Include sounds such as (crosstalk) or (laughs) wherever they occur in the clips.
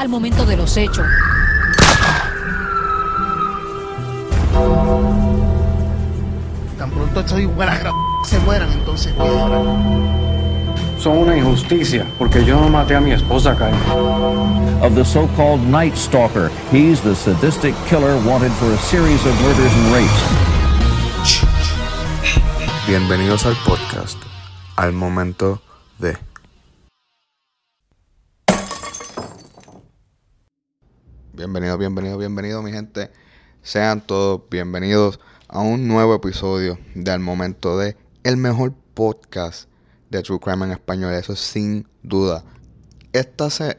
al momento de los hechos. Tan pronto estos igual se mueran, entonces Son una injusticia, porque yo no maté a mi esposa, Kyle. Of the so-called Night Stalker, he's the sadistic killer wanted for a series of murders and rapes. Bienvenidos al podcast, al momento de... Bienvenido, bienvenido, bienvenido mi gente. Sean todos bienvenidos a un nuevo episodio de Al Momento de el mejor podcast de True Crime en español. Eso sin duda. Esta se,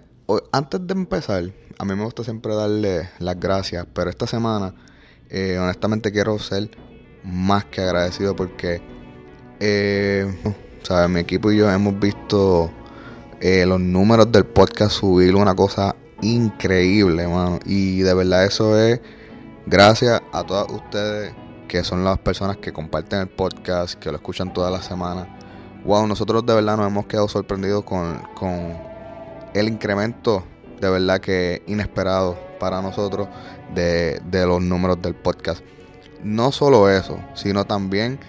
antes de empezar, a mí me gusta siempre darle las gracias, pero esta semana, eh, honestamente, quiero ser más que agradecido porque, eh, ¿sabes? Mi equipo y yo hemos visto eh, los números del podcast subir una cosa increíble, mano. Y de verdad eso es gracias a todas ustedes que son las personas que comparten el podcast, que lo escuchan toda la semana. Wow, nosotros de verdad nos hemos quedado sorprendidos con, con el incremento de verdad que inesperado para nosotros de, de, los números del podcast. No solo eso, sino también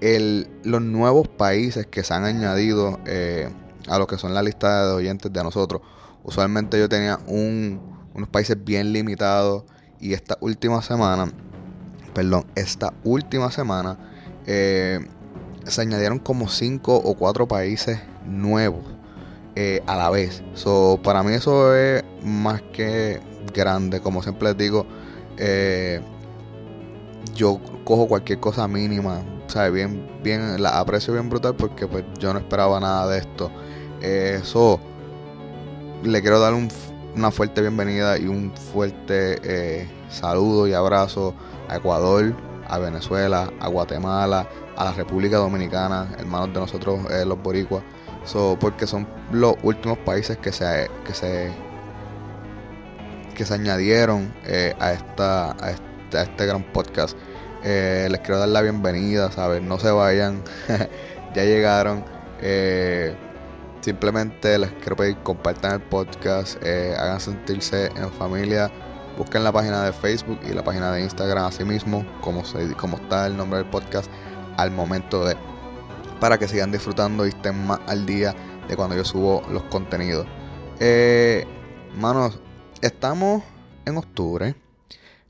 el, los nuevos países que se han añadido eh, a lo que son la lista de oyentes de nosotros. Usualmente yo tenía un, unos países bien limitados y esta última semana, perdón, esta última semana eh, se añadieron como 5 o 4 países nuevos eh, a la vez. So, para mí eso es más que grande, como siempre les digo. Eh, yo cojo cualquier cosa mínima, ¿sabes? Bien, bien, la aprecio bien brutal porque pues yo no esperaba nada de esto. Eso le quiero dar una fuerte bienvenida y un fuerte eh, saludo y abrazo a Ecuador, a Venezuela, a Guatemala, a la República Dominicana, hermanos de nosotros eh, los boricuas, porque son los últimos países que se que se que se añadieron eh, a esta este, a este gran podcast. les quiero dar la bienvenida, ¿sabes? No se vayan, (laughs) ya llegaron. Simplemente les quiero pedir compartan el podcast, eh, hagan sentirse en familia, busquen la página de Facebook y la página de Instagram así mismo, como, se, como está el nombre del podcast, al momento de, para que sigan disfrutando y estén más al día de cuando yo subo los contenidos. Eh, manos, estamos en octubre,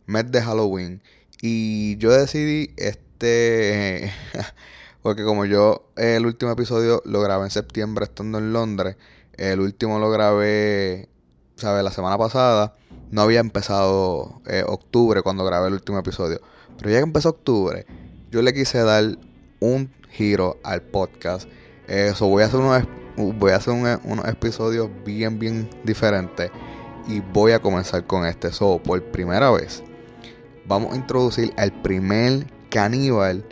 mes de Halloween, y yo decidí este... (laughs) Porque como yo el último episodio lo grabé en septiembre estando en Londres, el último lo grabé, ¿sabes? La semana pasada. No había empezado eh, octubre cuando grabé el último episodio. Pero ya que empezó octubre, yo le quise dar un giro al podcast. Eso, voy a hacer unos, voy a hacer unos episodios bien, bien diferentes. Y voy a comenzar con este. So, por primera vez, vamos a introducir al primer caníbal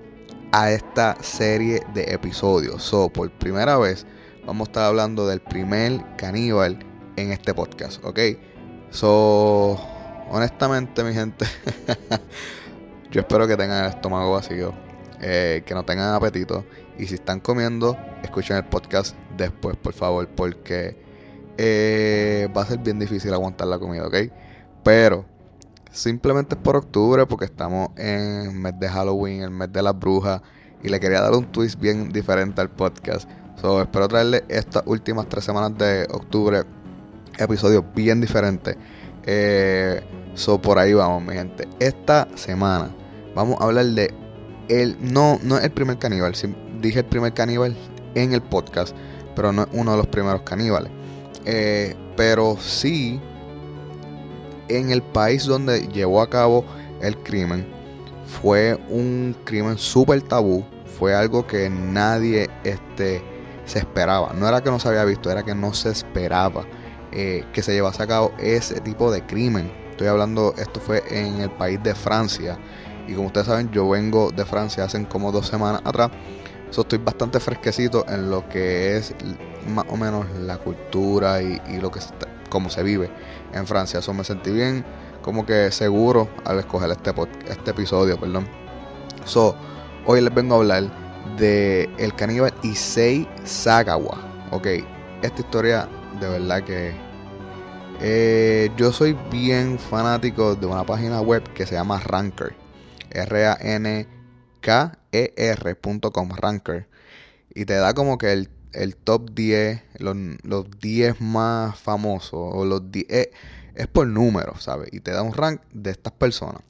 a esta serie de episodios. So, por primera vez vamos a estar hablando del primer caníbal en este podcast, ¿ok? So, honestamente, mi gente, (laughs) yo espero que tengan el estómago vacío, eh, que no tengan apetito. Y si están comiendo, escuchen el podcast después, por favor, porque eh, va a ser bien difícil aguantar la comida, ¿ok? Pero Simplemente es por octubre porque estamos en el mes de Halloween, el mes de las brujas. Y le quería dar un twist bien diferente al podcast. So, espero traerle estas últimas tres semanas de octubre episodios bien diferentes. Eh, so, por ahí vamos, mi gente. Esta semana vamos a hablar de el. No, no es el primer caníbal. dije el primer caníbal en el podcast. Pero no es uno de los primeros caníbales. Eh, pero sí en el país donde llevó a cabo el crimen fue un crimen súper tabú, fue algo que nadie este, se esperaba. No era que no se había visto, era que no se esperaba eh, que se llevase a cabo ese tipo de crimen. Estoy hablando, esto fue en el país de Francia. Y como ustedes saben, yo vengo de Francia hace como dos semanas atrás. So, estoy bastante fresquecito en lo que es más o menos la cultura y, y lo que está, cómo se vive en Francia. Eso me sentí bien, como que seguro al escoger este, este episodio, perdón. So, hoy les vengo a hablar de el caníbal Issei Sagawa. Ok, esta historia de verdad que Eh, yo soy bien fanático de una página web que se llama Ranker. R-A-N-K-E-R.com. Ranker. Y te da como que el, el top 10, los, los 10 más famosos. O los 10, eh, es por número, ¿sabes? Y te da un rank de estas personas.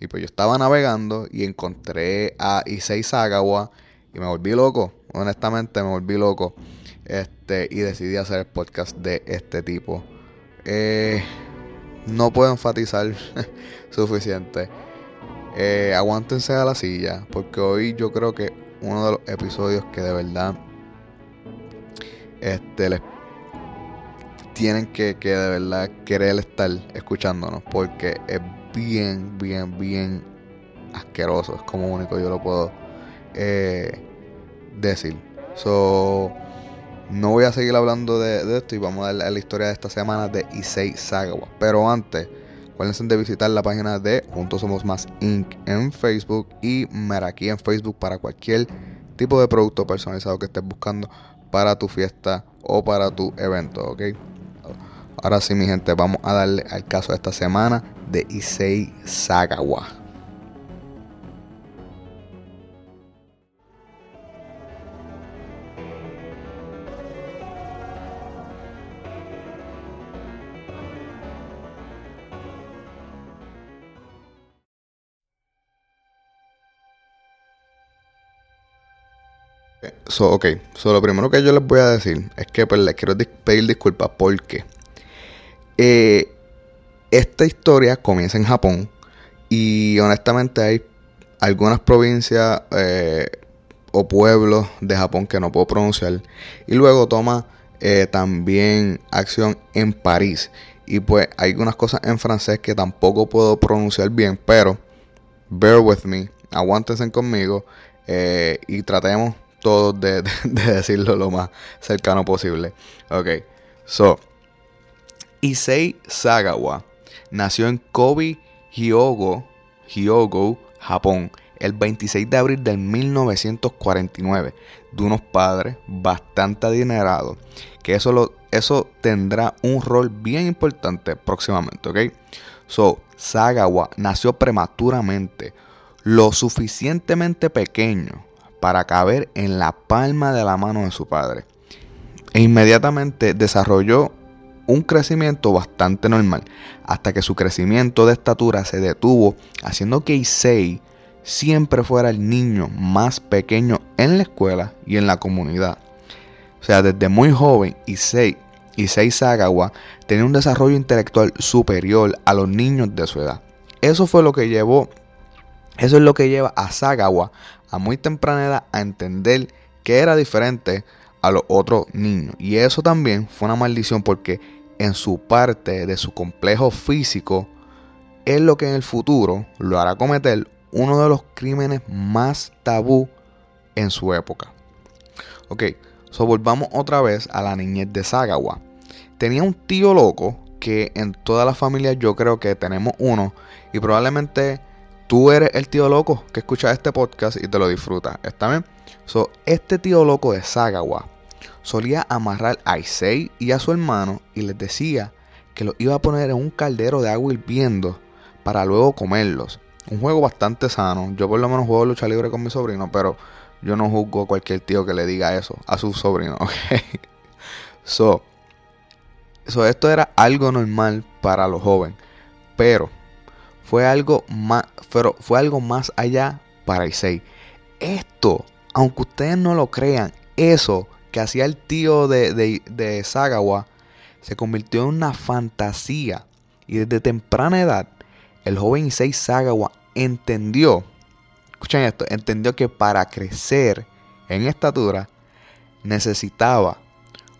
Y pues yo estaba navegando y encontré a Issei Sagawa y me volví loco. Honestamente me volví loco. Este, y decidí hacer el podcast de este tipo. Eh, no puedo enfatizar (laughs) suficiente. Eh, aguántense a la silla. Porque hoy yo creo que uno de los episodios que de verdad este, les tienen que, que de verdad querer estar escuchándonos. Porque es bien, bien, bien asqueroso. Es como único yo lo puedo eh, decir. So, no voy a seguir hablando de, esto y vamos a dar la historia de esta semana de Issei Sagawa. Pero antes, acuérdense de visitar la página de Juntos Somos Más Inc. en Facebook y Meraki en Facebook para cualquier tipo de producto personalizado que estés buscando para tu fiesta o para tu evento, ¿ok? Ahora sí, mi gente, vamos a darle al caso de esta semana de Issei Sagawa. So, ok, so, lo primero que yo les voy a decir es que pues, les quiero pedir disculpas porque eh, esta historia comienza en Japón y honestamente hay algunas provincias eh, o pueblos de Japón que no puedo pronunciar y luego toma eh, también acción en París. Y pues hay algunas cosas en francés que tampoco puedo pronunciar bien pero bear with me aguántense conmigo y tratemos todos (laughs) de, decirlo lo más cercano posible. Ok, so, Issei Sagawa nació en Kobe, Hyogo, Hyogo, Japón, el 26 de abril de 1949, de unos padres bastante adinerados, que eso, lo, eso tendrá un rol bien importante próximamente, ¿ok? So, Sagawa nació prematuramente, lo suficientemente pequeño para caber en la palma de la mano de su padre. E inmediatamente desarrolló un crecimiento bastante normal, hasta que su crecimiento de estatura se detuvo, haciendo que Issei siempre fuera el niño más pequeño en la escuela y en la comunidad. O sea, desde muy joven, Issei, Issei Sagawa tenía un desarrollo intelectual superior a los niños de su edad. Eso fue lo que llevó, eso es lo que lleva a Sagawa a muy temprana edad a entender que era diferente a los otros niños. Y eso también fue una maldición porque en su parte de su complejo físico es lo que en el futuro lo hará cometer uno de los crímenes más tabú en su época. Ok, so volvamos otra vez a la niñez de Sagawa. Tenía un tío loco que en toda la familia yo creo que tenemos uno y probablemente tú eres el tío loco que escucha este podcast y te lo disfruta. ¿Está bien? So, este tío loco de Sagawa solía amarrar a Issei y a su hermano y les decía que los iba a poner en un caldero de agua hirviendo para luego comerlos. Un juego bastante sano. Yo por lo menos juego lucha libre con mi sobrino, pero yo no juzgo a cualquier tío que le diga eso a su sobrino, (laughs) ¿ok? So, so esto era algo normal para los jóvenes, pero fue algo más, pero fue algo más allá para Issei. Esto, aunque ustedes no lo crean, eso que hacía el tío de, de, Sagawa se convirtió en una fantasía. Y desde temprana edad, el joven Issei Sagawa entendió, escuchen esto, entendió que para crecer en estatura necesitaba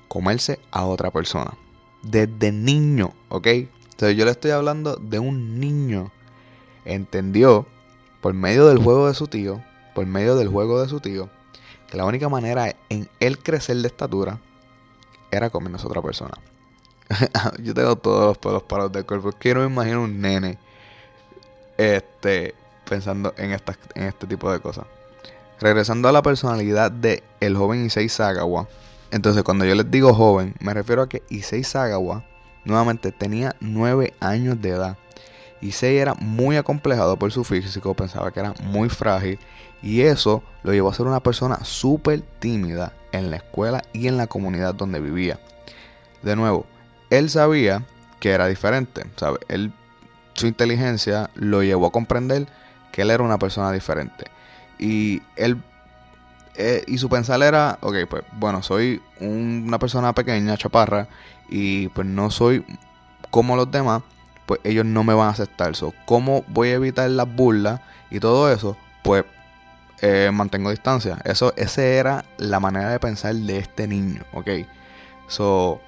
comerse a otra persona. Desde niño, ¿ok? Entonces yo le estoy hablando de un niño entendió por medio del juego de su tío, por medio del juego de su tío, que la única manera en él crecer de estatura era comernos a otra persona. (laughs) Yo tengo todos los pelos parados del cuerpo. Quiero imaginar un nene este, pensando en, en este tipo de cosas. Regresando a la personalidad de el joven Issei Sagawa. Entonces, cuando yo les digo joven, me refiero a que Issei Sagawa nuevamente tenía 9 años de edad. Issei era muy acomplejado por su físico, pensaba que era muy frágil y eso lo llevó a ser una persona súper tímida en la escuela y en la comunidad donde vivía. De nuevo, él sabía que era diferente, ¿sabe? Él, su inteligencia lo llevó a comprender que él era una persona diferente. Y él eh, y su pensar era, ok, pues bueno, soy una persona pequeña, chaparra, y pues no soy como los demás, pues ellos no me van a aceptar. So, ¿Cómo voy a evitar las burlas y todo eso? Pues eh, mantengo distancia. Eso, esa era la manera de pensar de este niño, ¿ok? So,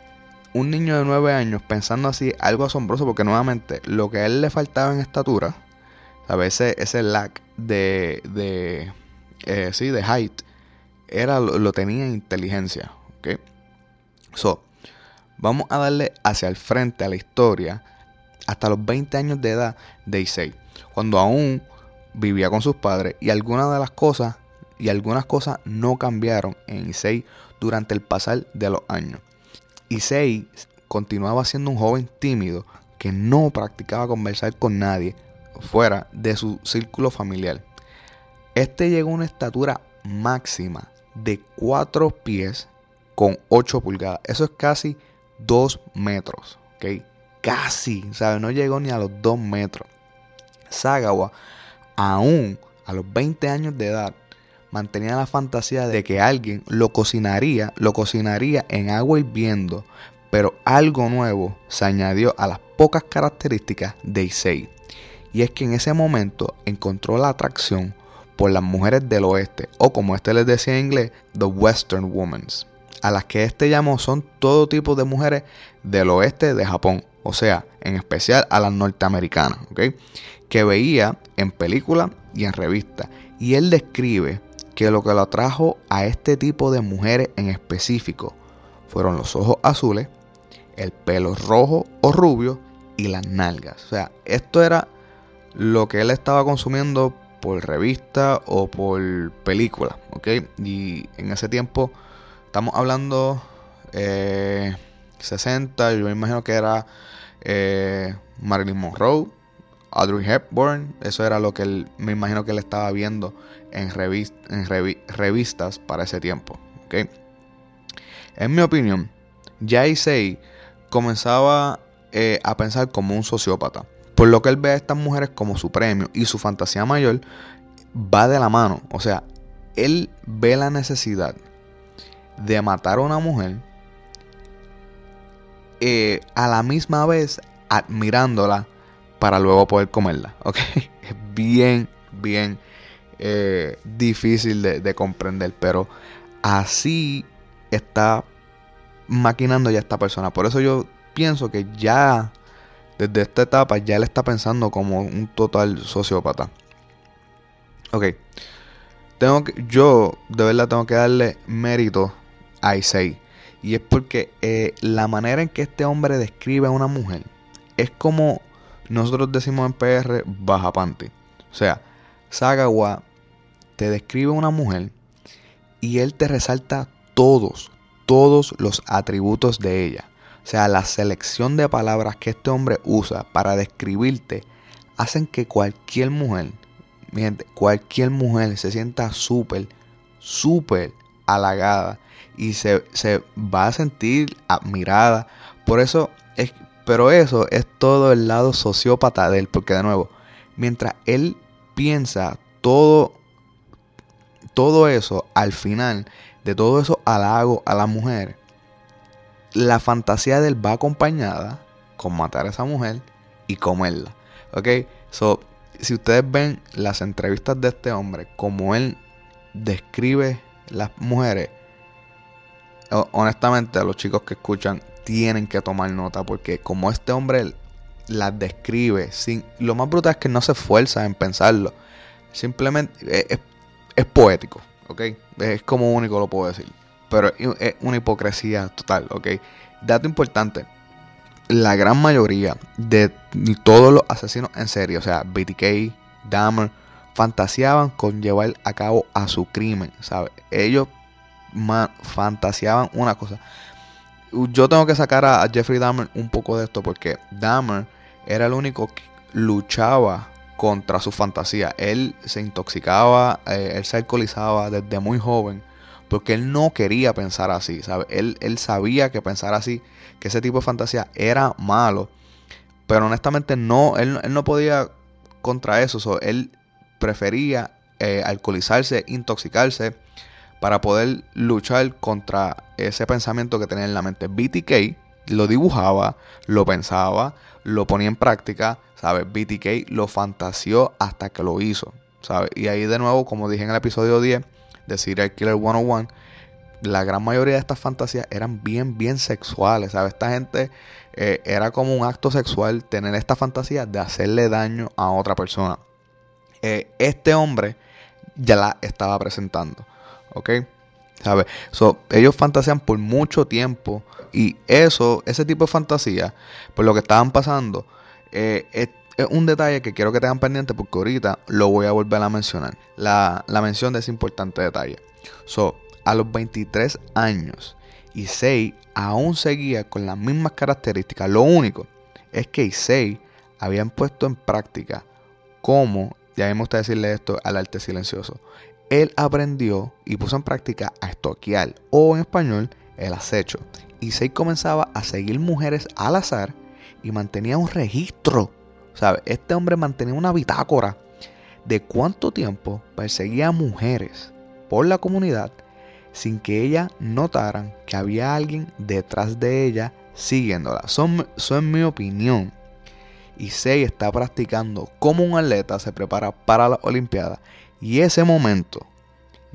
un niño de 9 años pensando así, algo asombroso, porque nuevamente lo que a él le faltaba en estatura, ¿sabes? Ese, ese lack de, de eh, sí, de height, era, lo, tenía en inteligencia, ¿ok? So, vamos a darle hacia el frente a la historia hasta los 20 años de edad de Issei, cuando aún vivía con sus padres y algunas de las cosas y algunas cosas no cambiaron en Issei durante el pasar de los años. Issei continuaba siendo un joven tímido que no practicaba conversar con nadie fuera de su círculo familiar. Este llegó a una estatura máxima de 4 pies con 8 pulgadas. Eso es casi 2 metros. Casi, ¿sabes? No llegó ni a los 2 metros. Sagawa, aún a los 20 años de edad, mantenía la fantasía de que alguien lo cocinaría, lo cocinaría en agua hirviendo, pero algo nuevo se añadió a las pocas características de Issei. Y es que en ese momento encontró la atracción por las mujeres del oeste, o como este les decía en inglés, the Western Women, a las que este llamó son todo tipo de mujeres del oeste de Japón, o sea, en especial a las norteamericanas, que veía en películas y en revistas. Y él describe que lo que lo atrajo a este tipo de mujeres en específico fueron los ojos azules, el pelo rojo o rubio y las nalgas. O sea, esto era lo que él estaba consumiendo por revista o por película, ¿ok? Y en ese tiempo estamos hablando 60, eh, yo me imagino que era eh, Marilyn Monroe, Audrey Hepburn, eso era lo que él, me imagino que él estaba viendo en, revistas para ese tiempo, ¿ok? En mi opinión, Jay Say comenzaba eh, a pensar como un sociópata. Por lo que él ve a estas mujeres como su premio y su fantasía mayor va de la mano. O sea, él ve la necesidad de matar a una mujer eh, a la misma vez admirándola para luego poder comerla. (laughs) ¿ok? Es bien, bien eh, difícil de, comprender, pero así está maquinando ya esta persona. Por eso yo pienso que ya desde esta etapa ya él está pensando como un total sociópata. Ok. Tengo que, yo de verdad tengo que darle mérito a Issei. Y es porque eh, la manera en que este hombre describe a una mujer es como nosotros decimos en PR baja panty. O sea, Sagawa te describe a una mujer y él te resalta todos, todos los atributos de ella. O sea, la selección de palabras que este hombre usa para describirte hacen que cualquier mujer, gente, cualquier mujer se sienta súper, súper halagada y se, se, va a sentir admirada. Por eso es, pero eso es todo el lado sociópata de él, porque de nuevo, mientras él piensa todo, todo eso al final de todo eso halago a la mujer, la fantasía de él va acompañada con matar a esa mujer y comerla. ¿Ok? So, si ustedes ven las entrevistas de este hombre, como él describe las mujeres, honestamente los chicos que escuchan tienen que tomar nota porque como este hombre las describe, sin, lo más brutal es que no se esfuerza en pensarlo. Simplemente es, es poético, ¿ok? Es como único lo puedo decir pero es una hipocresía total, ¿ok? Dato importante, la gran mayoría de todos los asesinos en serie, o sea, BTK, Dahmer, fantaseaban con llevar a cabo a su crimen, ¿sabes? Ellos fantaseaban una cosa. yo tengo que sacar a, Jeffrey Dahmer un poco de esto porque Dahmer era el único que luchaba contra su fantasía. Él se intoxicaba, eh, él se alcoholizaba desde muy joven porque él no quería pensar así. Él, él sabía que pensar así, que ese tipo de fantasía era malo, pero honestamente no, él, no podía contra eso, él prefería eh, alcoholizarse, intoxicarse para poder luchar contra ese pensamiento que tenía en la mente. BTK lo dibujaba, lo pensaba, lo ponía en práctica, ¿sabes? BTK lo fantaseó hasta que lo hizo, ¿sabes? Y ahí de nuevo, como dije en el episodio 10 de Serial Killer 101, la gran mayoría de estas fantasías eran bien, bien sexuales, ¿sabes? Esta gente eh, era como un acto sexual tener esta fantasía de hacerle daño a otra persona. Eh, este hombre ya la estaba presentando. ¿Ok? ¿Sabes? ellos fantasean por mucho tiempo. Y eso, ese tipo de fantasía, por lo que estaban pasando, eh, es, un detalle que quiero que tengan pendiente porque ahorita lo voy a volver a mencionar. La, mención de ese importante detalle. So, a los 23 años, Issei aún seguía con las mismas características. Lo único es que Issei habían puesto en práctica cómo, ya me gusta decirle esto al arte silencioso, él aprendió y puso en práctica a estoquear o en español el acecho. Y se comenzaba a seguir mujeres al azar y mantenía un registro. Este hombre mantenía una bitácora de cuánto tiempo perseguía a mujeres por la comunidad sin que ellas notaran que había alguien detrás de ella siguiéndola. Son, son mi opinión. Y Sei está practicando como un atleta se prepara para la Olimpiada y ese momento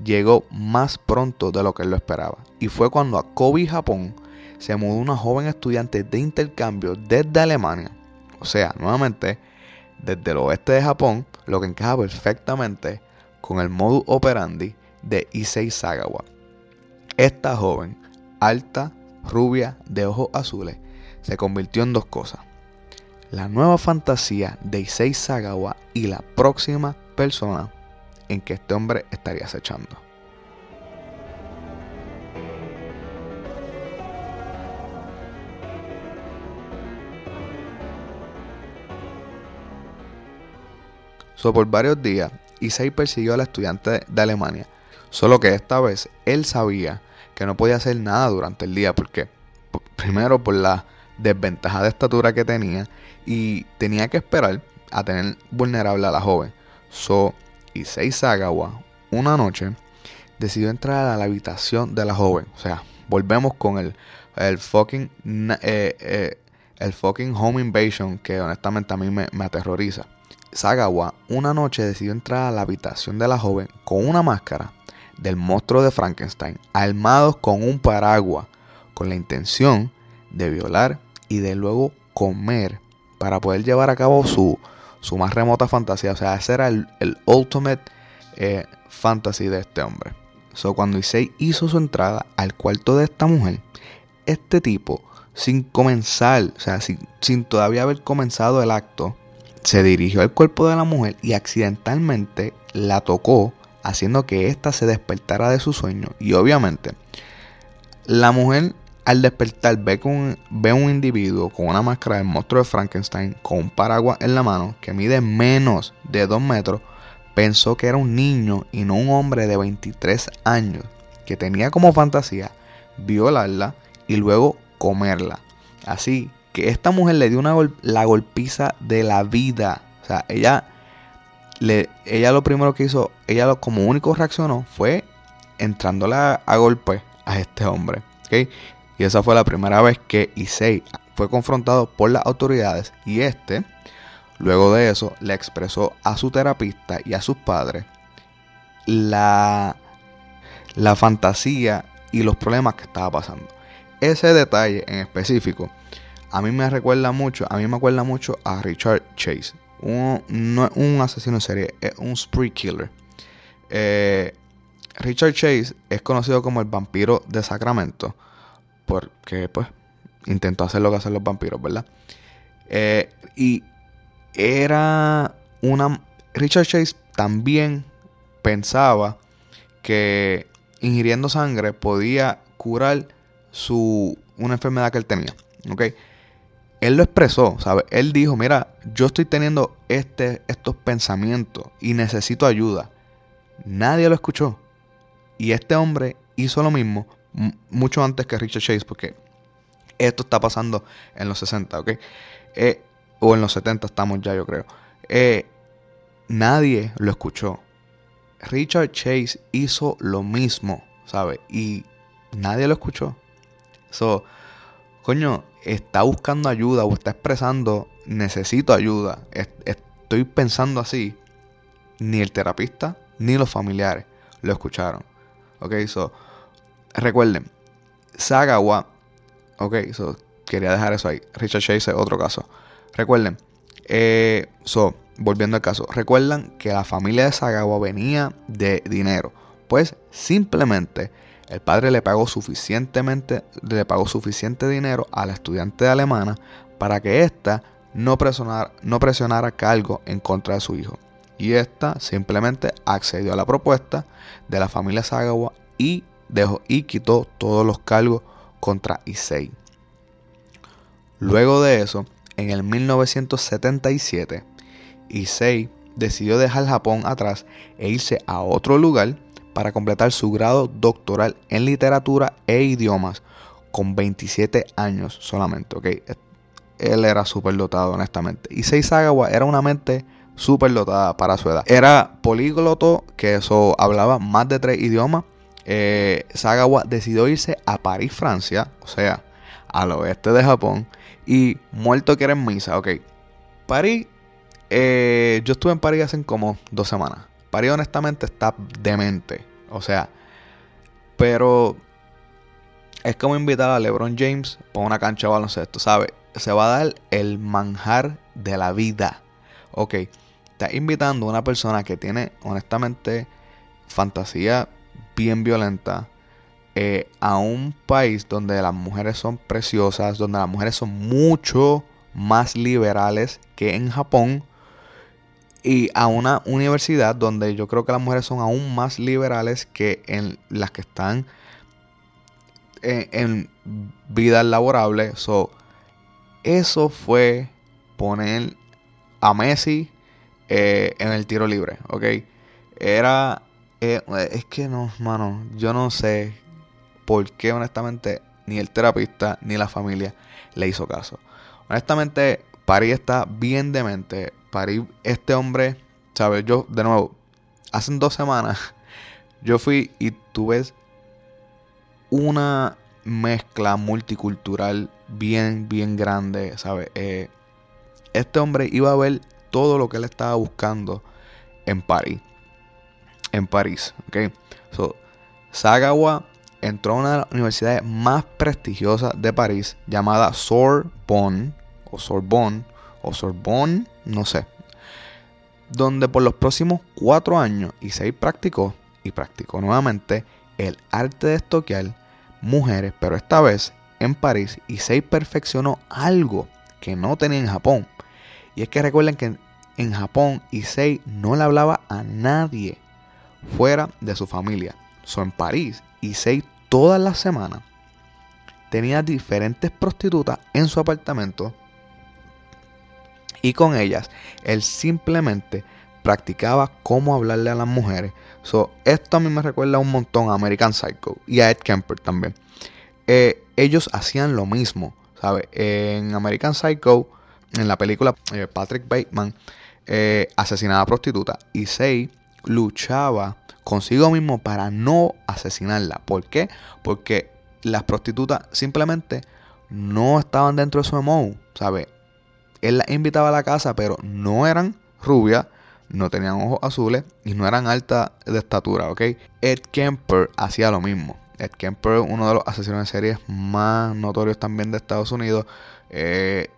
llegó más pronto de lo que él lo esperaba. Y fue cuando a Kobe, Japón, se mudó una joven estudiante de intercambio desde Alemania. O sea, nuevamente, desde el oeste de Japón, lo que encaja perfectamente con el modus operandi de Issei Sagawa. Esta joven, alta, rubia, de ojos azules, se convirtió en dos cosas. La nueva fantasía de Issei Sagawa y la próxima persona en que este hombre estaría acechando. So, por varios días, Isai persiguió al estudiante de Alemania, solo que esta vez él sabía que no podía hacer nada durante el día, porque primero por la desventaja de estatura que tenía y tenía que esperar a tener vulnerable a la joven. So, Issei Sagawa, una noche, decidió entrar a la habitación de la joven. O sea, volvemos con el, el fucking. Eh, eh, el fucking home invasion que honestamente a mí me, me aterroriza. Sagawa una noche decidió entrar a la habitación de la joven con una máscara del monstruo de Frankenstein, armados con un paraguas, con la intención de violar y de luego comer para poder llevar a cabo su, su más remota fantasía. O sea, ese era el, ultimate eh, fantasy de este hombre. So, cuando Issei hizo su entrada al cuarto de esta mujer, este tipo, sin comenzar, o sea, sin, sin todavía haber comenzado el acto, se dirigió al cuerpo de la mujer y accidentalmente la tocó, haciendo que ésta se despertara de su sueño. Y obviamente, la mujer al despertar ve, con, ve un individuo con una máscara del monstruo de Frankenstein con un paraguas en la mano que mide menos de 2 metros. Pensó que era un niño y no un hombre de 23 años que tenía como fantasía violarla y luego comerla. Así que esta mujer le dio la golpiza de la vida. O sea, ella, ella lo primero que hizo, ella lo, como único reaccionó fue entrándole a, a golpe a este hombre. ¿okay? Y esa fue la primera vez que Issei fue confrontado por las autoridades y este, luego de eso, le expresó a su terapista y a sus padres la, la fantasía y los problemas que estaba pasando. Ese detalle en específico a mí me recuerda mucho, a mí me acuerda mucho a Richard Chase. Un, no un asesino en serie, es un spree killer. Eh, Richard Chase es conocido como el vampiro de Sacramento porque pues intentó hacer lo que hacen los vampiros, ¿verdad? Eh, y era una... Richard Chase también pensaba que ingiriendo sangre podía curar su, una enfermedad que él tenía. ¿Ok? Él lo expresó, ¿sabe? Él dijo, mira, yo estoy teniendo este, estos pensamientos y necesito ayuda. Nadie lo escuchó. Y este hombre hizo lo mismo mucho antes que Richard Chase, porque esto está pasando en los 60, ¿ok? Eh, o en los 70 estamos ya, yo creo. Eh, nadie lo escuchó. Richard Chase hizo lo mismo, ¿sabe? Y nadie lo escuchó. So, coño, está buscando ayuda o está expresando, necesito ayuda. Estoy pensando así. Ni el terapista ni los familiares lo escucharon. Ok, so, recuerden, Sagawa, ok, so, quería dejar eso ahí. Richard Chase es otro caso. Recuerden, eh, so, volviendo al caso, recuerdan que la familia de Sagawa venía de dinero. Pues simplemente el padre le pagó suficientemente, le pagó suficiente dinero a la estudiante alemana para que ésta no presionara, no presionara cargo en contra de su hijo. Y ésta simplemente accedió a la propuesta de la familia Sagawa y dejó y quitó todos los cargos contra Issei. Luego de eso, en el 1977, Issei decidió dejar Japón atrás e irse a otro lugar para completar su grado doctoral en literatura e idiomas con 27 años solamente. ¿okay? Él era súper dotado, honestamente. Issei Sagawa era una mente súper dotada para su edad. Era polígloto, que eso hablaba más de tres idiomas. Eh, Sagawa decidió irse a París, Francia, o sea, al oeste de Japón, y muerto que era en misa, ok. París, eh, yo estuve en París hace como dos semanas. París honestamente está demente, o sea, pero es como invitar a LeBron James por una cancha de baloncesto, ¿sabes? Se va a dar el manjar de la vida. Ok, está invitando a una persona que tiene honestamente fantasía bien violenta, eh, a un país donde las mujeres son preciosas, donde las mujeres son mucho más liberales que en Japón, y a una universidad donde yo creo que las mujeres son aún más liberales que en las que están en, vida laborable. eso fue poner a Messi eh, en el tiro libre, ¿ok? Era... Eh, es que no, mano, yo no sé porque honestamente ni el terapista ni la familia le hizo caso. Honestamente, París está bien demente. París, este hombre, ¿sabes? Yo, de nuevo, hace dos semanas (laughs) yo fui y tuve una mezcla multicultural bien, bien grande, ¿sabes? Eh, este hombre iba a ver todo lo que él estaba buscando en París. En París, ¿ok? So, Sagawa entró a una de las universidades más prestigiosas de París llamada Sorbonne o Sorbonne o Sorbonne, no sé, donde por los próximos cuatro años seis practicó y practicó nuevamente el arte de estoquear mujeres, pero esta vez en París y seis perfeccionó algo que no tenía en Japón. Y es que recuerden que en Japón Issei no le hablaba a nadie fuera de su familia. So, en París, Issei todas las semanas tenía diferentes prostitutas en su apartamento y con ellas él simplemente practicaba cómo hablarle a las mujeres. So, esto a mí me recuerda un montón a American Psycho y a Ed Kemper también. Eh, ellos hacían lo mismo, ¿sabes? En American Psycho, en la película eh, Patrick Bateman, eh, asesinaba a prostituta y Say luchaba consigo mismo para no asesinarla. ¿Por qué? Porque las prostitutas simplemente no estaban dentro de su emo, ¿sabes? Él las invitaba a la casa, pero no eran rubias, no tenían ojos azules y no eran altas de estatura, ¿ok? Ed Kemper hacía lo mismo. Ed Kemper, uno de los asesinos de series más notorios también de Estados Unidos, eh,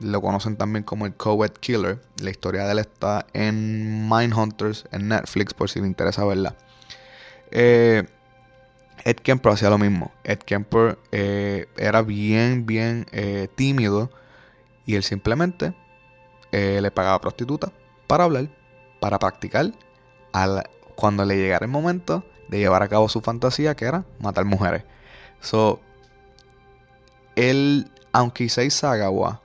lo conocen también como el Coed Killer. La historia de él está en Mindhunters en Netflix por si le interesa verla. Eh, Ed Kemper hacía lo mismo. Ed Kemper eh, era bien, bien tímido y él simplemente le pagaba a prostituta para hablar, para practicar, cuando le llegara el momento de llevar a cabo su fantasía que era matar mujeres. So, Él, aunque Issei Sagawa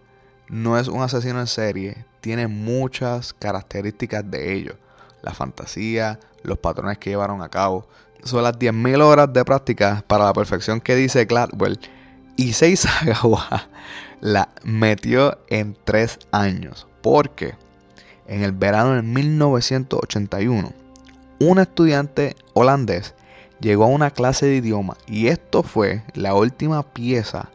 no es un asesino en serie, tiene muchas características de ello. La fantasía, los patrones que llevaron a cabo. Son las 10.000 horas de práctica para la perfección que dice Gladwell. Issei (laughs) Sagawa la metió en 3 años. Porque en el verano de 1981, un estudiante holandés llegó a una clase de idioma y esto fue la última pieza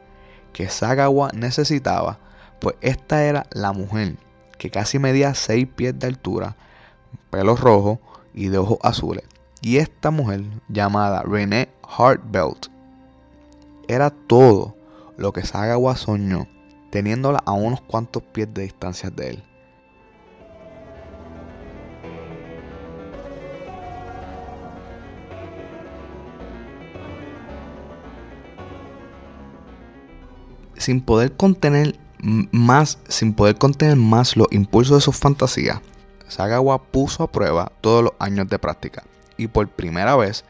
que Sagawa necesitaba, pues esta era la mujer que casi medía 6 pies de altura, pelo rojo y de ojos azules. Y esta mujer, llamada Renee Hartbelt, era todo lo que Sagawa soñó, teniéndola a unos cuantos pies de distancia de él. Sin poder contener más, sin poder contener más los impulsos de sus fantasías, Sagawa puso a prueba todos los años de práctica y por primera vez,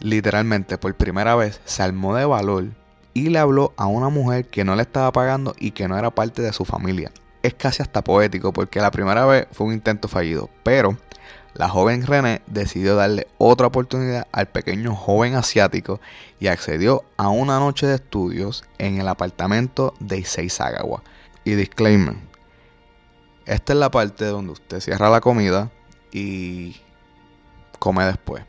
literalmente por primera vez, se armó de valor y le habló a una mujer que no le estaba pagando y que no era parte de su familia. Es casi hasta poético porque la primera vez fue un intento fallido, pero la joven René decidió darle otra oportunidad al pequeño joven asiático y accedió a una noche de estudios en el apartamento de Issei Sagawa. Y disclaimer, esta es la parte donde usted cierra la comida y come después.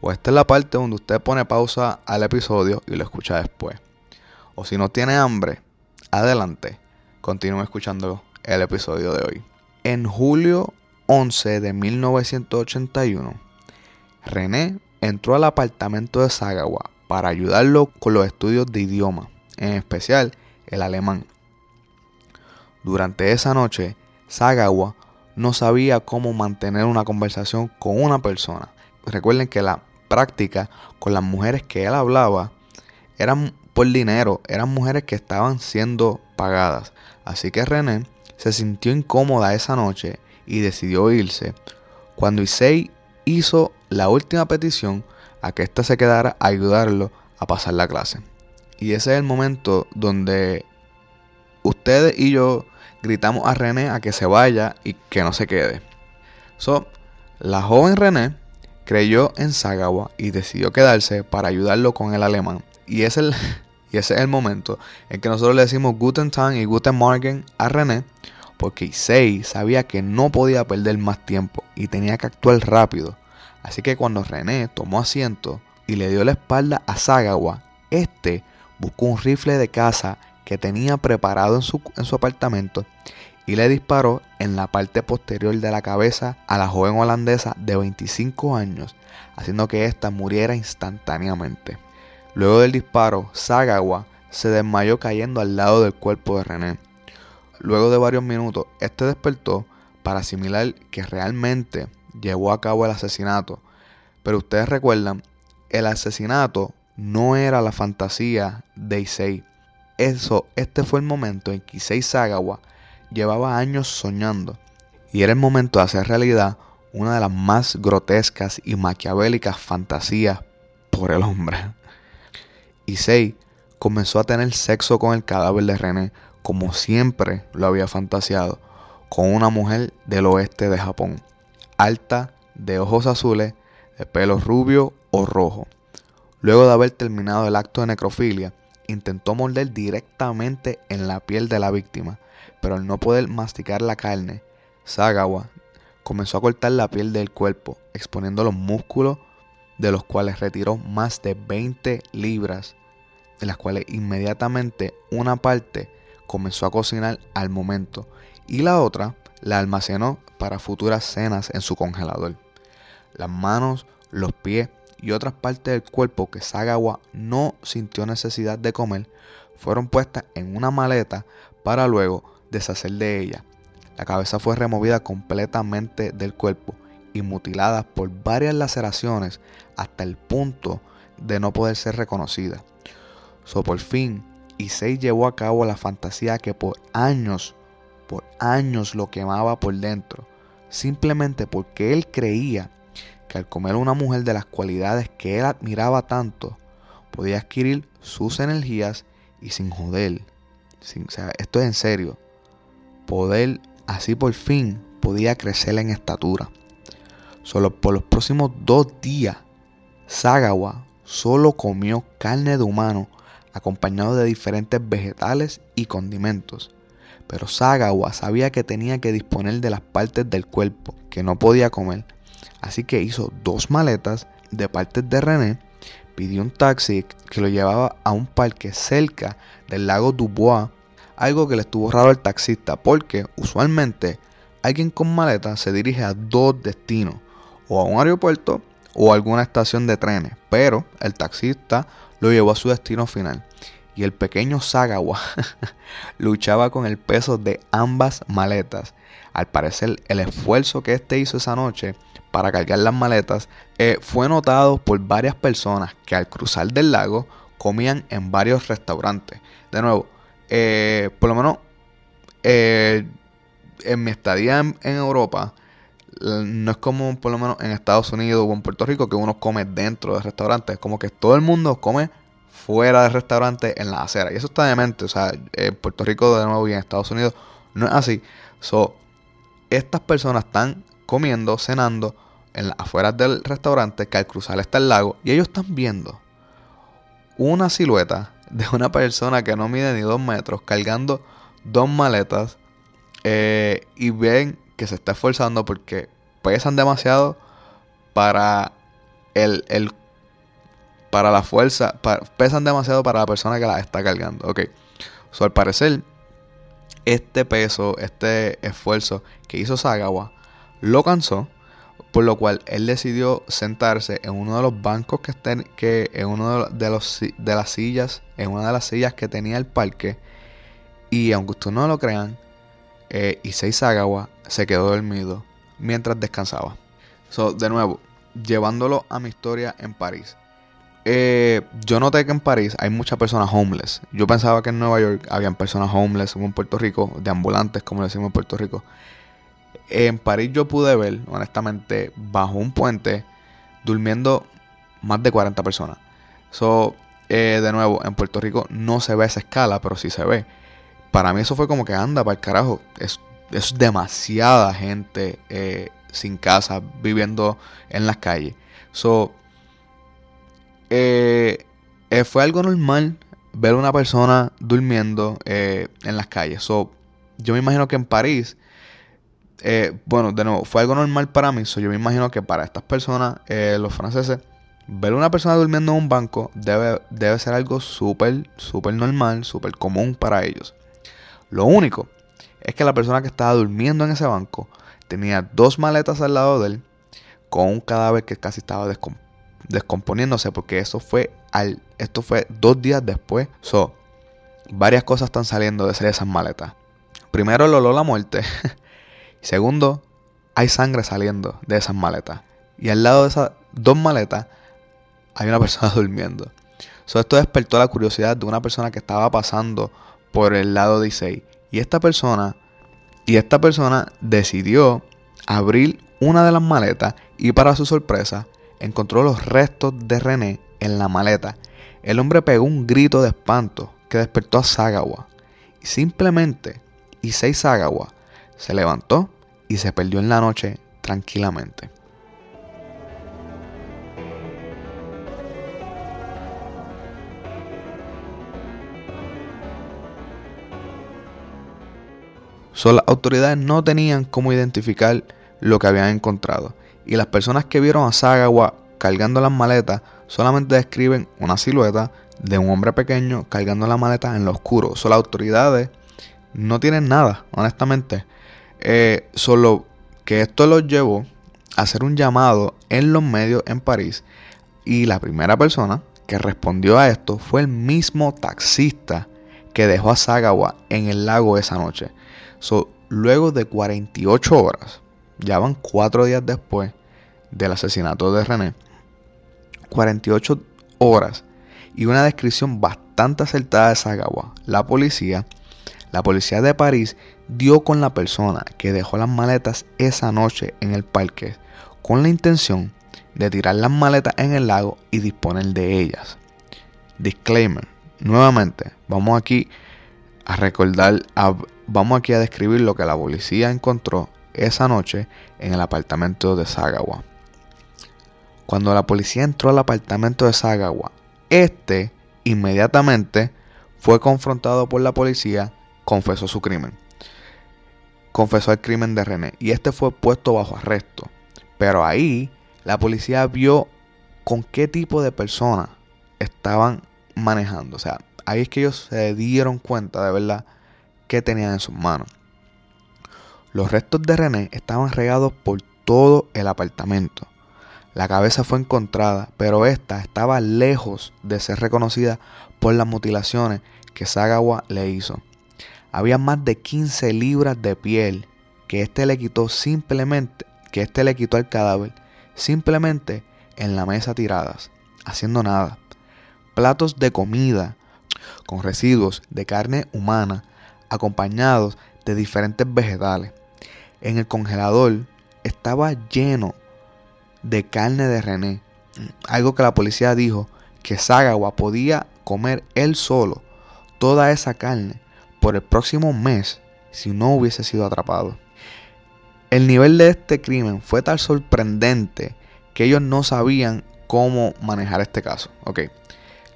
O esta es la parte donde usted pone pausa al episodio y lo escucha después. O si no tiene hambre, adelante, continúe escuchando el episodio de hoy. En julio 11 de 1981, René entró al apartamento de Sagawa para ayudarlo con los estudios de idioma, en especial el alemán. Durante esa noche, Sagawa no sabía cómo mantener una conversación con una persona. Recuerden que la práctica con las mujeres que él hablaba eran por dinero, eran mujeres que estaban siendo pagadas. Así que René se sintió incómoda esa noche y decidió irse, cuando Issei hizo la última petición a que ésta se quedara a ayudarlo a pasar la clase. Y ese es el momento donde ustedes y yo gritamos a René a que se vaya y que no se quede. So, la joven René creyó en Sagawa y decidió quedarse para ayudarlo con el alemán. Y, es el, (laughs) y ese es el momento en que nosotros le decimos Guten Tag y Guten Morgen a René porque Issei sabía que no podía perder más tiempo y tenía que actuar rápido. Así que cuando René tomó asiento y le dio la espalda a Sagawa, este buscó un rifle de caza que tenía preparado en su, en su apartamento y le disparó en la parte posterior de la cabeza a la joven holandesa de 25 años, haciendo que ésta muriera instantáneamente. Luego del disparo, Sagawa se desmayó cayendo al lado del cuerpo de René. Luego de varios minutos, este despertó para asimilar que realmente llevó a cabo el asesinato. Pero ustedes recuerdan, el asesinato no era la fantasía de Issei. Eso, este fue el momento en que Issei Sagawa llevaba años soñando. Y era el momento de hacer realidad una de las más grotescas y maquiavélicas fantasías por el hombre. Issei comenzó a tener sexo con el cadáver de René como siempre lo había fantaseado, con una mujer del oeste de Japón, alta, de ojos azules, de pelo rubio o rojo. Luego de haber terminado el acto de necrofilia, intentó morder directamente en la piel de la víctima, pero al no poder masticar la carne, Sagawa comenzó a cortar la piel del cuerpo, exponiendo los músculos de los cuales retiró más de 20 libras, de las cuales inmediatamente una parte comenzó a cocinar al momento y la otra la almacenó para futuras cenas en su congelador. Las manos, los pies y otras partes del cuerpo que Sagawa no sintió necesidad de comer fueron puestas en una maleta para luego deshacer de ella. La cabeza fue removida completamente del cuerpo y mutilada por varias laceraciones hasta el punto de no poder ser reconocida. So por fin Issei llevó a cabo la fantasía que por años, por años lo quemaba por dentro, simplemente porque él creía que al comer una mujer de las cualidades que él admiraba tanto, podía adquirir sus energías y sin joder, sin, esto es en serio, poder así por fin podía crecer en estatura. Solo por los próximos dos días, Sagawa solo comió carne de humano acompañado de diferentes vegetales y condimentos. Pero Sagawa sabía que tenía que disponer de las partes del cuerpo que no podía comer, así que hizo dos maletas de partes de René, pidió un taxi que lo llevaba a un parque cerca del lago Dubois, algo que le estuvo raro al taxista porque usualmente alguien con maleta se dirige a dos destinos, o a un aeropuerto o alguna estación de trenes, pero el taxista lo llevó a su destino final. Y el pequeño Sagawa (laughs) luchaba con el peso de ambas maletas. Al parecer, el esfuerzo que este hizo esa noche para cargar las maletas eh, fue notado por varias personas que al cruzar del lago comían en varios restaurantes. De nuevo, eh, por lo menos eh, en mi estadía en, Europa, no es como por lo menos en Estados Unidos o en Puerto Rico que uno come dentro de restaurantes. Es como que todo el mundo come fuera del restaurante en la acera. Y eso está de mente. O sea, en Puerto Rico de nuevo y en Estados Unidos no es así. So, estas personas están comiendo, cenando en las afueras del restaurante que al cruzar está el lago y ellos están viendo una silueta de una persona que no mide ni dos metros cargando dos maletas eh, y ven que se está esforzando porque pesan demasiado para el, el para la fuerza, pesan demasiado para la persona que las está cargando. Ok, al parecer, este peso, este esfuerzo que hizo Sagawa, lo cansó, por lo cual él decidió sentarse en uno de los bancos que estén, que en uno de los de las sillas, en una de las sillas que tenía el parque, y aunque ustedes no lo crean, eh, Issei Sagawa se quedó dormido mientras descansaba. So, de nuevo, llevándolo a mi historia en París. Eh, yo noté que en París hay muchas personas homeless. Yo pensaba que en Nueva York habían personas homeless, como en Puerto Rico, de ambulantes, como decimos en Puerto Rico. En París yo pude ver, honestamente, bajo un puente, durmiendo más de 40 personas. So, eh, de nuevo, en Puerto Rico no se ve esa escala, pero sí se ve para mí eso fue como que anda para el carajo. Es, es demasiada gente eh, sin casa, viviendo en las calles. So, eh, eh, fue algo normal ver una persona durmiendo en las calles. So, yo me imagino que en París, bueno, de nuevo, fue algo normal para mí. So, yo me imagino que para estas personas, los franceses, ver una persona durmiendo en un banco debe, debe ser algo súper, súper normal, súper común para ellos. Lo único es que la persona que estaba durmiendo en ese banco tenía dos maletas al lado de él con un cadáver que casi estaba descomponiéndose porque eso fue al esto fue dos días después. So, varias cosas están saliendo de esas maletas. Primero el olor la muerte. (laughs) Segundo, hay sangre saliendo de esas maletas. Y al lado de esas dos maletas hay una persona (laughs) durmiendo. So, esto despertó la curiosidad de una persona que estaba pasando por el lado de Issei. Y esta persona, y esta persona decidió abrir una de las maletas y para su sorpresa encontró los restos de René en la maleta. El hombre pegó un grito de espanto que despertó a Sagawa. Y simplemente Issei Sagawa se levantó y se perdió en la noche tranquilamente. Las autoridades no tenían cómo identificar lo que habían encontrado. Y las personas que vieron a Sagawa cargando las maletas solamente describen una silueta de un hombre pequeño cargando la maleta en lo oscuro. So, las autoridades no tienen nada, honestamente. Eh, solo que esto los llevó a hacer un llamado en los medios en París. Y la primera persona que respondió a esto fue el mismo taxista que dejó a Sagawa en el lago esa noche. Luego de 48 horas, ya van 4 días después del asesinato de René, 48 horas y una descripción bastante acertada de Sagawa, la policía, la policía de París dio con la persona que dejó las maletas esa noche en el parque con la intención de tirar las maletas en el lago y disponer de ellas. Disclaimer, nuevamente, vamos aquí a recordar, vamos aquí a describir lo que la policía encontró esa noche en el apartamento de Sagawa. Cuando la policía entró al apartamento de Sagawa, este inmediatamente fue confrontado por la policía, confesó su crimen. Confesó el crimen de René y este fue puesto bajo arresto. Pero ahí la policía vio con qué tipo de personas estaban manejando. O sea, ahí es que ellos se dieron cuenta de verdad que tenían en sus manos. Los restos de René estaban regados por todo el apartamento. La cabeza fue encontrada, pero esta estaba lejos de ser reconocida por las mutilaciones que Sagawa le hizo. Había más de 15 libras de piel que este le quitó simplemente, que este le quitó al cadáver simplemente en la mesa tiradas, haciendo nada. Platos de comida con residuos de carne humana acompañados de diferentes vegetales. En el congelador estaba lleno de carne de René. Algo que la policía dijo que Sagawa podía comer él solo toda esa carne por el próximo mes si no hubiese sido atrapado. El nivel de este crimen fue tan sorprendente que ellos no sabían cómo manejar este caso.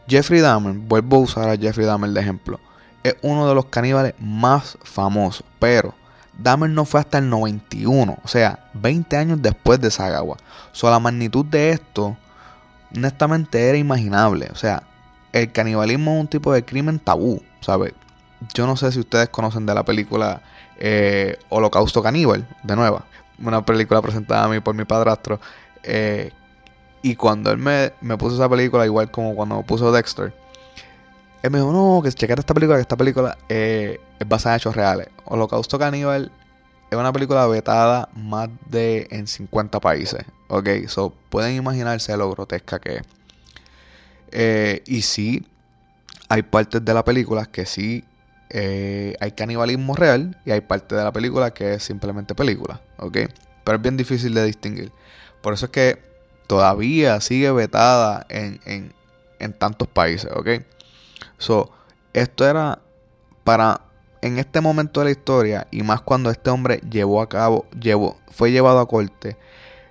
Jeffrey Dahmer, vuelvo a usar a Jeffrey Dahmer de ejemplo, es uno de los caníbales más famosos, pero Dahmer no fue hasta el 91, o sea, 20 años después de Sagawa. So, la magnitud de esto, honestamente, era imaginable. O sea, el canibalismo es un tipo de crimen tabú, ¿sabes? Yo no sé si ustedes conocen de la película eh, Holocausto Caníbal, de nueva. Una película presentada a mí por mi padrastro. Eh, y cuando él me, me, puso esa película, igual como cuando puso Dexter, él me dijo, no, que chequeate esta película, que esta película eh, es basada en hechos reales. Holocausto Caníbal es una película vetada más de en 50 países. Ok, so pueden imaginarse lo grotesca que es. Eh, y sí, hay partes de la película que sí eh, hay canibalismo real y hay partes de la película que es simplemente película. Ok, pero es bien difícil de distinguir. Por eso es que todavía sigue vetada en, en, en tantos países. Ok. So, esto era para en este momento de la historia y más cuando este hombre llevó a cabo, llevó, fue llevado a corte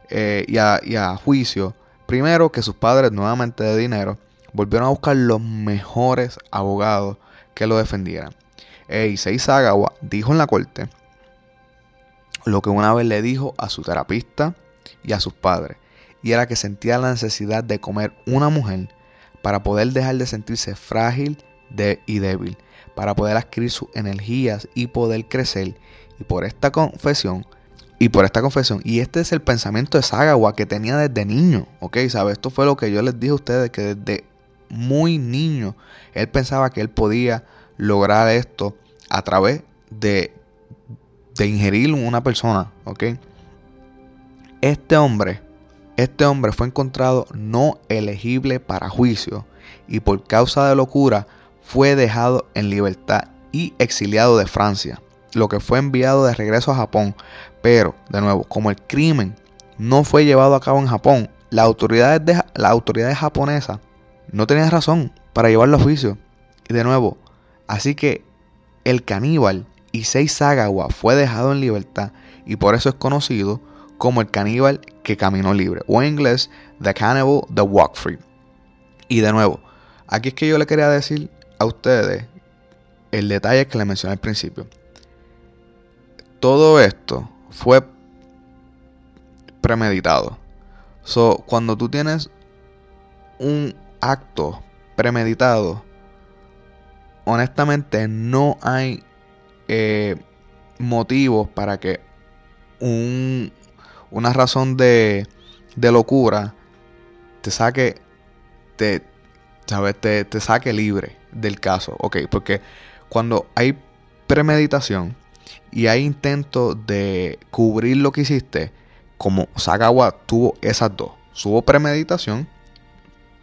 eh, y, a, juicio. Primero que sus padres, nuevamente de dinero, volvieron a buscar los mejores abogados que lo defendieran. E Issei Sagawa dijo en la corte lo que una vez le dijo a su terapista y a sus padres, y era que sentía la necesidad de comer una mujer para poder dejar de sentirse frágil y débil, para poder adquirir sus energías y poder crecer. Y por esta confesión, y por esta confesión, y este es el pensamiento de Sagawa que tenía desde niño, ¿ok? ¿Sabes? Esto fue lo que yo les dije a ustedes, que desde muy niño él pensaba que él podía lograr esto a través de, de ingerir una persona, ¿ok? Este hombre este hombre fue encontrado no elegible para juicio y por causa de locura fue dejado en libertad y exiliado de Francia, lo que fue enviado de regreso a Japón. Pero, de nuevo, como el crimen no fue llevado a cabo en Japón, las autoridades, de, las autoridades japonesas no tenían razón para llevarlo a juicio. Y de nuevo, así que el caníbal Issei Sagawa fue dejado en libertad y por eso es conocido como el caníbal que caminó libre, o en inglés, The Cannibal The Walk Free. Y de nuevo, aquí es que yo le quería decir a ustedes el detalle que le mencioné al principio. Todo esto fue premeditado. So, cuando tú tienes un acto premeditado, honestamente no hay eh, motivos para que un, una razón de, de locura te saque, te, ¿sabes? Te, te saque libre del caso. Porque cuando hay premeditación y hay intento de cubrir lo que hiciste, como Sagawa tuvo esas dos. Hubo premeditación,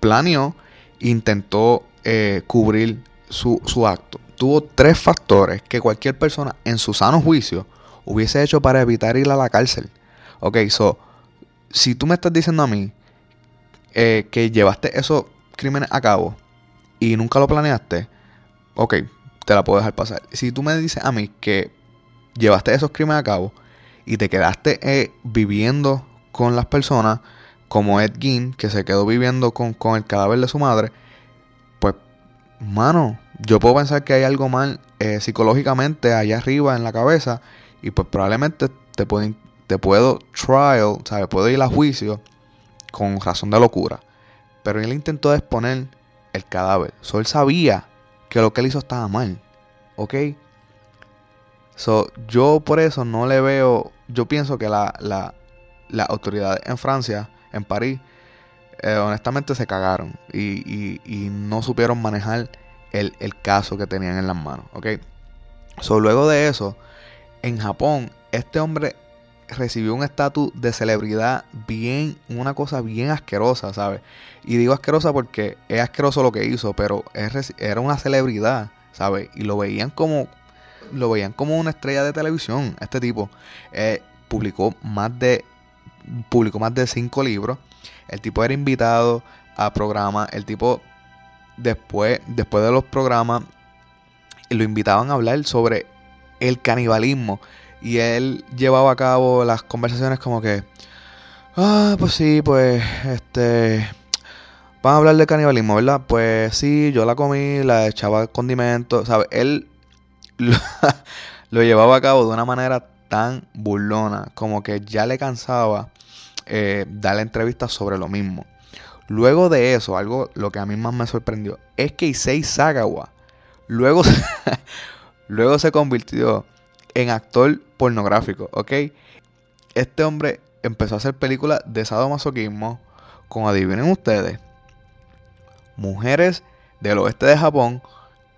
planeó, intentó eh, cubrir su, su, acto. Tuvo tres factores que cualquier persona en su sano juicio hubiese hecho para evitar ir a la cárcel. Ok, so, si tú me estás diciendo a mí eh, que llevaste esos crímenes a cabo y nunca lo planeaste, ok, te la puedo dejar pasar. Si tú me dices a mí que llevaste esos crímenes a cabo y te quedaste eh, viviendo con las personas, como Ed Gein, que se quedó viviendo con, con el cadáver de su madre, pues, mano, yo puedo pensar que hay algo mal eh, psicológicamente allá arriba en la cabeza y pues probablemente te, pueden, te puedo trial, ¿sabes? Puedo ir a juicio con razón de locura. Pero él intentó exponer el cadáver. So, él sabía que lo que él hizo estaba mal. ¿Ok? So, yo por eso no le veo. Yo pienso que la, la, la autoridad en Francia, en París, eh, honestamente se cagaron y, y, no supieron manejar el, el, caso que tenían en las manos. ¿Ok? So, luego de eso, en Japón, este hombre recibió un estatus de celebridad bien, una cosa bien asquerosa, ¿sabes? Y digo asquerosa porque es asqueroso lo que hizo, pero era una celebridad, ¿sabes? Y lo veían como, lo veían como una estrella de televisión, este tipo. Eh, publicó más de, publicó más de cinco libros. El tipo era invitado a programas, el tipo después, después de los programas, lo invitaban a hablar sobre el canibalismo y él llevaba a cabo las conversaciones como que, ah, pues sí, pues, este, van a hablar de canibalismo, ¿verdad? Pues sí, yo la comí, la echaba condimento, ¿sabes? Él (laughs) lo, llevaba a cabo de una manera tan burlona, como que ya le cansaba eh, darle entrevistas sobre lo mismo. Luego de eso, algo lo que a mí más me sorprendió es que Issei Sagawa luego, (laughs) luego se convirtió en actor pornográfico, ¿ok? Este hombre empezó a hacer películas de sadomasoquismo con, adivinen ustedes, mujeres del oeste de Japón,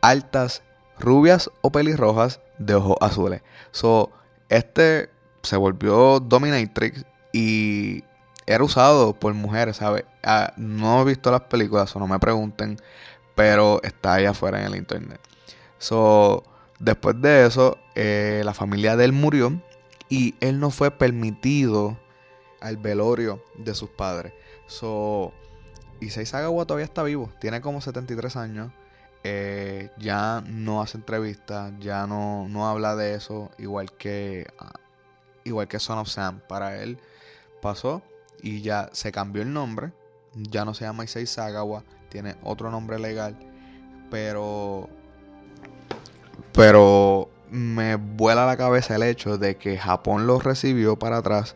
altas, rubias o pelirrojas de ojos azules. So, este se volvió dominatrix y era usado por mujeres, ¿sabes? Ah, no he visto las películas, o no me pregunten, pero está ahí afuera en el internet. So, Después de eso, eh, la familia de él murió y él no fue permitido al velorio de sus padres. So, Issei Sagawa todavía está vivo, tiene como 73 años. Eh, ya no hace entrevistas, ya no, no habla de eso, igual que, ah, igual que Son of Sam. Para él pasó y ya se cambió el nombre. Ya no se llama Issei Sagawa, tiene otro nombre legal. Pero pero me vuela la cabeza el hecho de que Japón lo recibió para atrás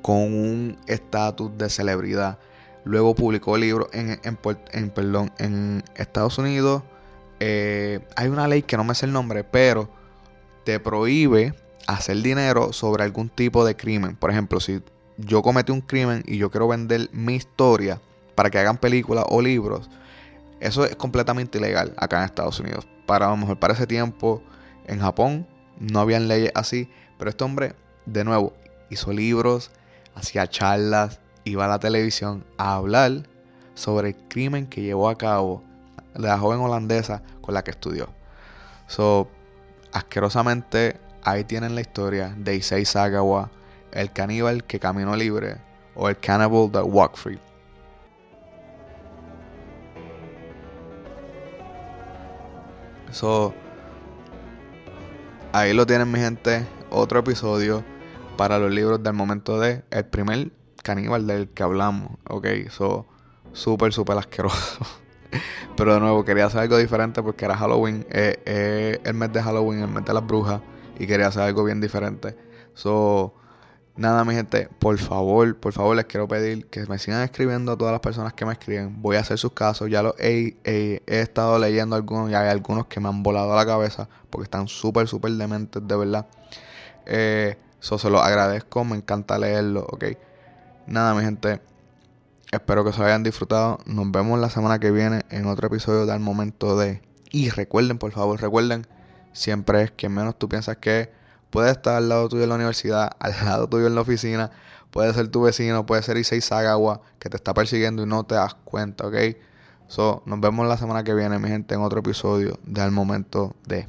con un estatus de celebridad. Luego publicó libros en, en, perdón, en Estados Unidos. Eh, hay una ley que no me sé el nombre, pero te prohíbe hacer dinero sobre algún tipo de crimen. Por ejemplo, si yo cometí un crimen y yo quiero vender mi historia para que hagan películas o libros, eso es completamente ilegal acá en Estados Unidos. Para lo mejor para ese tiempo en Japón no habían leyes así, pero este hombre de nuevo hizo libros, hacía charlas, iba a la televisión a hablar sobre el crimen que llevó a cabo la joven holandesa con la que estudió. So, asquerosamente ahí tienen la historia de Issei Sagawa, el caníbal que caminó libre o el cannibal that walked free. So, ahí lo tienen, mi gente. Otro episodio para los libros del momento de el primer caníbal del que hablamos. Ok, so, súper, súper asqueroso. (laughs) Pero de nuevo, quería hacer algo diferente porque era Halloween. Eh, eh, el mes de Halloween, el mes de las brujas. Y quería hacer algo bien diferente. So, Nada, mi gente, por favor, por favor, les quiero pedir que me sigan escribiendo a todas las personas que me escriben. Voy a hacer sus casos. Ya lo he, he, estado leyendo algunos y hay algunos que me han volado a la cabeza porque están súper, súper dementes, de verdad. Eh, se los agradezco, me encanta leerlo, ok. Nada, mi gente, espero que se hayan disfrutado. Nos vemos la semana que viene en otro episodio del momento de. Y recuerden, por favor, recuerden, siempre es quien menos tú piensas que Puede estar al lado tuyo en la universidad, al lado tuyo en la oficina, puede ser tu vecino, puede ser Issei Sagawa que te está persiguiendo y no te das cuenta, ¿ok? So, nos vemos la semana que viene, mi gente, en otro episodio de Al Momento de...